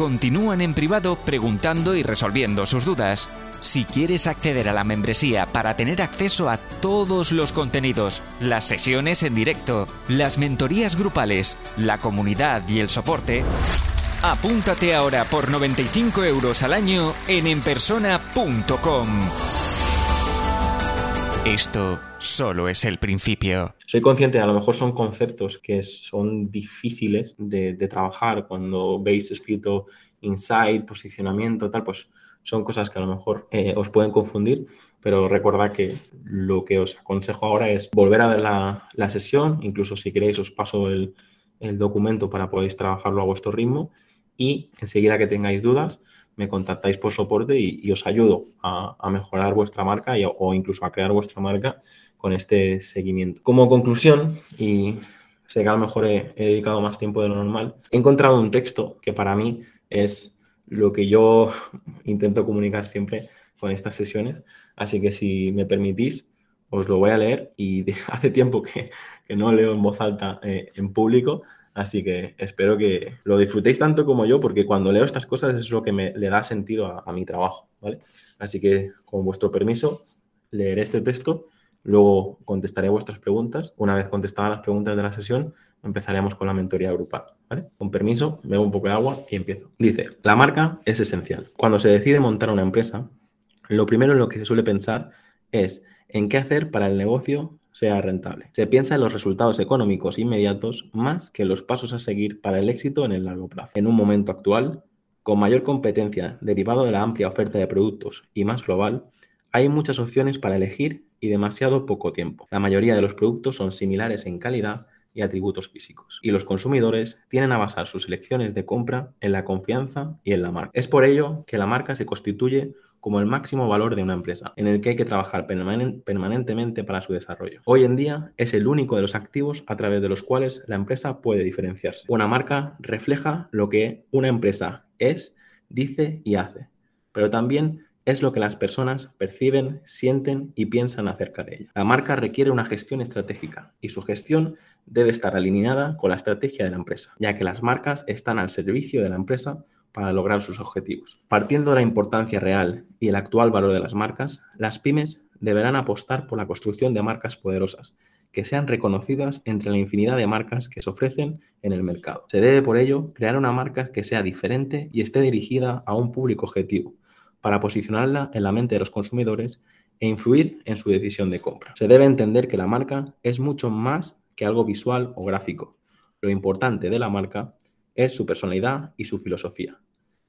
continúan en privado preguntando y resolviendo sus dudas. Si quieres acceder a la membresía para tener acceso a todos los contenidos, las sesiones en directo, las mentorías grupales, la comunidad y el soporte, apúntate ahora por 95 euros al año en enpersona.com. Esto solo es el principio. Soy consciente, a lo mejor son conceptos que son difíciles de, trabajar cuando veis escrito insight, posicionamiento, tal, pues son cosas que a lo mejor eh, os pueden confundir, pero recordad que lo que os aconsejo ahora es volver a ver la, sesión, incluso si queréis os paso el, documento para poder trabajarlo a vuestro ritmo y enseguida que tengáis dudas, me contactáis por soporte y, os ayudo a, mejorar vuestra marca o incluso a crear vuestra marca con este seguimiento. Como conclusión, y sé que a lo mejor he, dedicado más tiempo de lo normal, he encontrado un texto que para mí es lo que yo intento comunicar siempre con estas sesiones, así que si me permitís, os lo voy a leer y hace tiempo que, no leo en voz alta eh, en público, Así que espero que lo disfrutéis tanto como yo, porque cuando leo estas cosas es lo que me le da sentido a, mi trabajo, ¿vale? Así que, con vuestro permiso, leeré este texto, luego contestaré vuestras preguntas. Una vez contestadas las preguntas de la sesión, empezaremos con la mentoría grupal, ¿vale? Con permiso, bebo un poco de agua y empiezo. Dice, la marca es esencial. Cuando se decide montar una empresa, lo primero en lo que se suele pensar es en qué hacer para el negocio sea rentable. Se piensa en los resultados económicos inmediatos más que los pasos a seguir para el éxito en el largo plazo. En un momento actual, con mayor competencia derivado de la amplia oferta de productos y más global, hay muchas opciones para elegir y demasiado poco tiempo. La mayoría de los productos son similares en calidad y atributos físicos. Y los consumidores tienen a basar sus elecciones de compra en la confianza y en la marca. Es por ello que la marca se constituye como el máximo valor de una empresa, en el que hay que trabajar permanentemente para su desarrollo. Hoy en día es el único de los activos a través de los cuales la empresa puede diferenciarse. Una marca refleja lo que una empresa es, dice y hace, pero también es lo que las personas perciben, sienten y piensan acerca de ella. La marca requiere una gestión estratégica y su gestión debe estar alineada con la estrategia de la empresa, ya que las marcas están al servicio de la empresa para lograr sus objetivos. Partiendo de la importancia real y el actual valor de las marcas, las pymes deberán apostar por la construcción de marcas poderosas que sean reconocidas entre la infinidad de marcas que se ofrecen en el mercado. Se debe por ello crear una marca que sea diferente y esté dirigida a un público objetivo, para posicionarla en la mente de los consumidores e influir en su decisión de compra. Se debe entender que la marca es mucho más que algo visual o gráfico. Lo importante de la marca es su personalidad y su filosofía,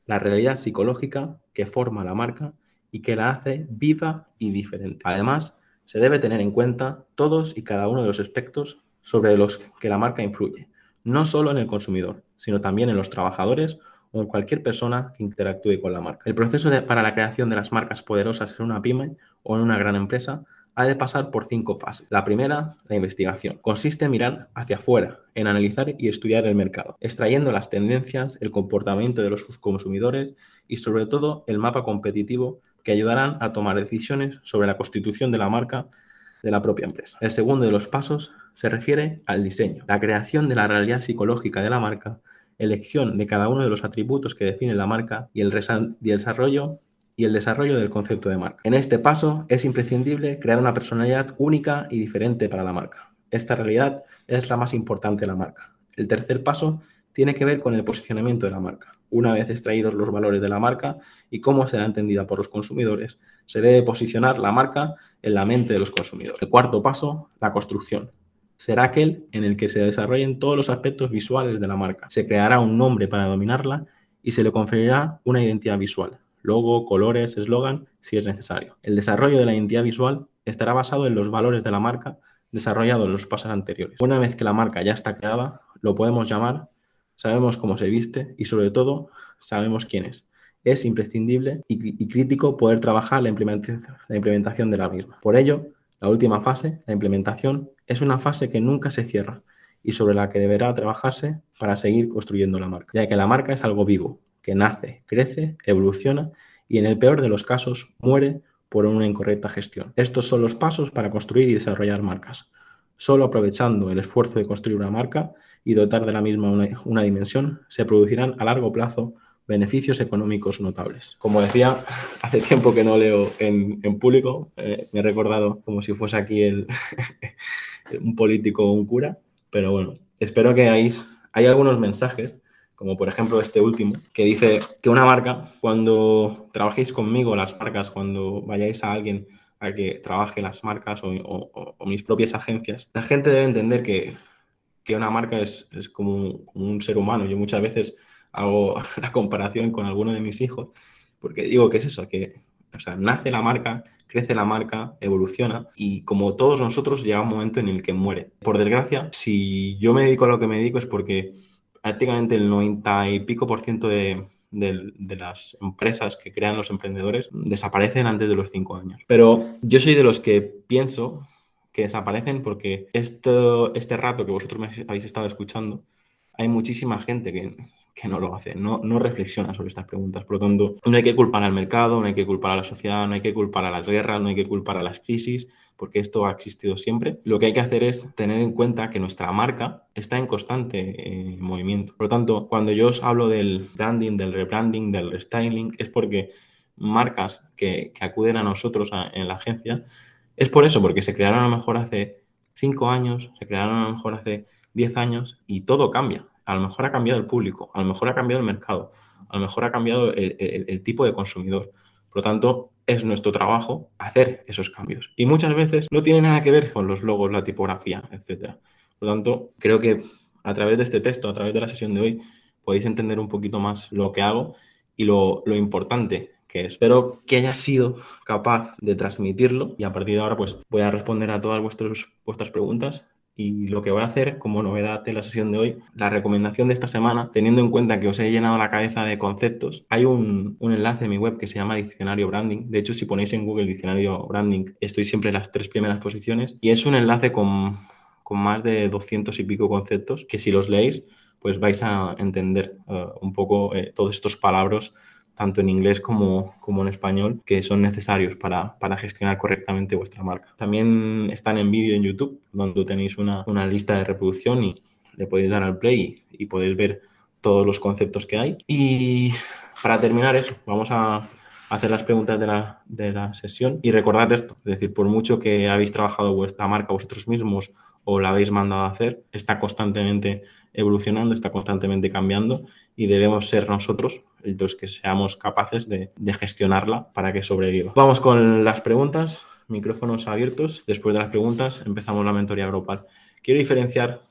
la realidad psicológica que forma la marca y que la hace viva y diferente. Además, se debe tener en cuenta todos y cada uno de los aspectos sobre los que la marca influye, no solo en el consumidor, sino también en los trabajadores o en cualquier persona que interactúe con la marca. El proceso para la creación de las marcas poderosas en una pyme o en una gran empresa ha de pasar por cinco fases. La primera, la investigación. Consiste en mirar hacia afuera, en analizar y estudiar el mercado, extrayendo las tendencias, el comportamiento de los consumidores y sobre todo el mapa competitivo que ayudarán a tomar decisiones sobre la constitución de la marca de la propia empresa. El segundo de los pasos se refiere al diseño, la creación de la realidad psicológica de la marca, elección de cada uno de los atributos que define la marca y el, desarrollo y el desarrollo del concepto de marca. En este paso es imprescindible crear una personalidad única y diferente para la marca. Esta realidad es la más importante de la marca. El tercer paso tiene que ver con el posicionamiento de la marca. Una vez extraídos los valores de la marca y cómo será entendida por los consumidores, se debe posicionar la marca en la mente de los consumidores. El cuarto paso, la construcción. Será aquel en el que se desarrollen todos los aspectos visuales de la marca. Se creará un nombre para dominarla y se le conferirá una identidad visual, logo, colores, eslogan, si es necesario. El desarrollo de la identidad visual estará basado en los valores de la marca desarrollados en los pasos anteriores. Una vez que la marca ya está creada, lo podemos llamar, sabemos cómo se viste y sobre todo sabemos quién es. es imprescindible y, crítico poder trabajar la implementación, la implementación de la misma. Por ello, la última fase, la implementación, es una fase que nunca se cierra y sobre la que deberá trabajarse para seguir construyendo la marca, ya que la marca es algo vivo, que nace, crece, evoluciona y en el peor de los casos muere por una incorrecta gestión. Estos son los pasos para construir y desarrollar marcas. Solo aprovechando el esfuerzo de construir una marca y dotar de la misma una, dimensión, se producirán a largo plazo beneficios económicos notables. Como decía, hace tiempo que no leo en, público, eh, me he recordado como si fuese aquí un político o un cura, pero bueno, espero que hay, hay algunos mensajes, como por ejemplo este último, que dice que una marca, cuando trabajéis conmigo, las marcas, cuando vayáis a alguien a que trabaje las marcas o, mis propias agencias, la gente debe entender que, una marca es, como, un ser humano. Yo muchas veces hago la comparación con alguno de mis hijos, porque digo que es eso, que o sea, nace la marca, crece la marca, evoluciona y como todos nosotros llega un momento en el que muere. Por desgracia, si yo me dedico a lo que me dedico es porque prácticamente el 90 y pico por ciento de, de, las empresas que crean los emprendedores desaparecen antes de los cinco años. Pero yo soy de los que pienso que desaparecen porque esto, este rato que vosotros me habéis estado escuchando, hay muchísima gente que, que no lo hace, no, no reflexiona sobre estas preguntas. Por lo tanto, no hay que culpar al mercado, no hay que culpar a la sociedad, no hay que culpar a las guerras, no hay que culpar a las crisis, porque esto ha existido siempre. Lo que hay que hacer es tener en cuenta que nuestra marca está en constante eh, movimiento. Por lo tanto, cuando yo os hablo del branding, del rebranding, del restyling, es porque marcas que, acuden a nosotros en la agencia, es por eso, porque se crearon a lo mejor hace cinco años, se crearon a lo mejor hace 10 años y todo cambia. A lo mejor ha cambiado el público, a lo mejor ha cambiado el mercado, a lo mejor ha cambiado el, tipo de consumidor. Por lo tanto, es nuestro trabajo hacer esos cambios. Y muchas veces no tiene nada que ver con los logos, la tipografía, etc. Por lo tanto, creo que a través de este texto, a través de la sesión de hoy, podéis entender un poquito más lo que hago y lo, lo importante que es. Espero que haya sido capaz de transmitirlo y a partir de ahora pues voy a responder a todas vuestras preguntas y lo que voy a hacer como novedad de la sesión de hoy, la recomendación de esta semana, teniendo en cuenta que os he llenado la cabeza de conceptos, hay un, enlace en mi web que se llama Diccionario Branding. De hecho, si ponéis en Google Diccionario Branding, estoy siempre en las tres primeras posiciones. Y es un enlace con, más de 200 y pico conceptos que si los leéis, pues vais a entender eh, un poco eh, todos estos palabras tanto en inglés como, en español, que son necesarios para, gestionar correctamente vuestra marca. También están en vídeo en YouTube, donde tenéis una, lista de reproducción y le podéis dar al play y, podéis ver todos los conceptos que hay. Y para terminar eso, vamos a hacer las preguntas de la, de la sesión y recordad esto, es decir, por mucho que habéis trabajado vuestra marca vosotros mismos o la habéis mandado a hacer, está constantemente evolucionando, está constantemente cambiando y debemos ser nosotros los que seamos capaces de, gestionarla para que sobreviva. Vamos con las preguntas, micrófonos abiertos. Después de las preguntas empezamos la mentoría grupal. Quiero diferenciar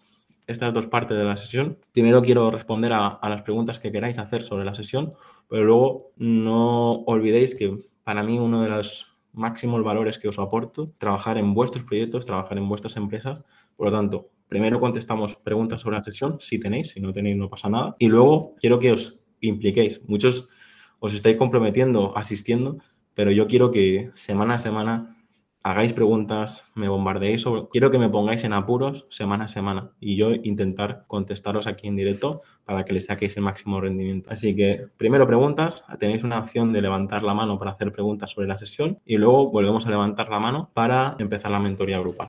estas dos partes de la sesión. Primero quiero responder a, a las preguntas que queráis hacer sobre la sesión, pero luego no olvidéis que para mí uno de los máximos valores que os aporto, trabajar en vuestros proyectos, trabajar en vuestras empresas. Por lo tanto, primero contestamos preguntas sobre la sesión, si tenéis, si no tenéis no pasa nada. Y luego quiero que os impliquéis. Muchos os estáis comprometiendo, asistiendo, pero yo quiero que semana a semana hagáis preguntas, me bombardeéis sobre... Quiero que me pongáis en apuros semana a semana y yo intentar contestaros aquí en directo para que le saquéis el máximo rendimiento. Así que primero preguntas, tenéis una opción de levantar la mano para hacer preguntas sobre la sesión y luego volvemos a levantar la mano para empezar la mentoría grupal.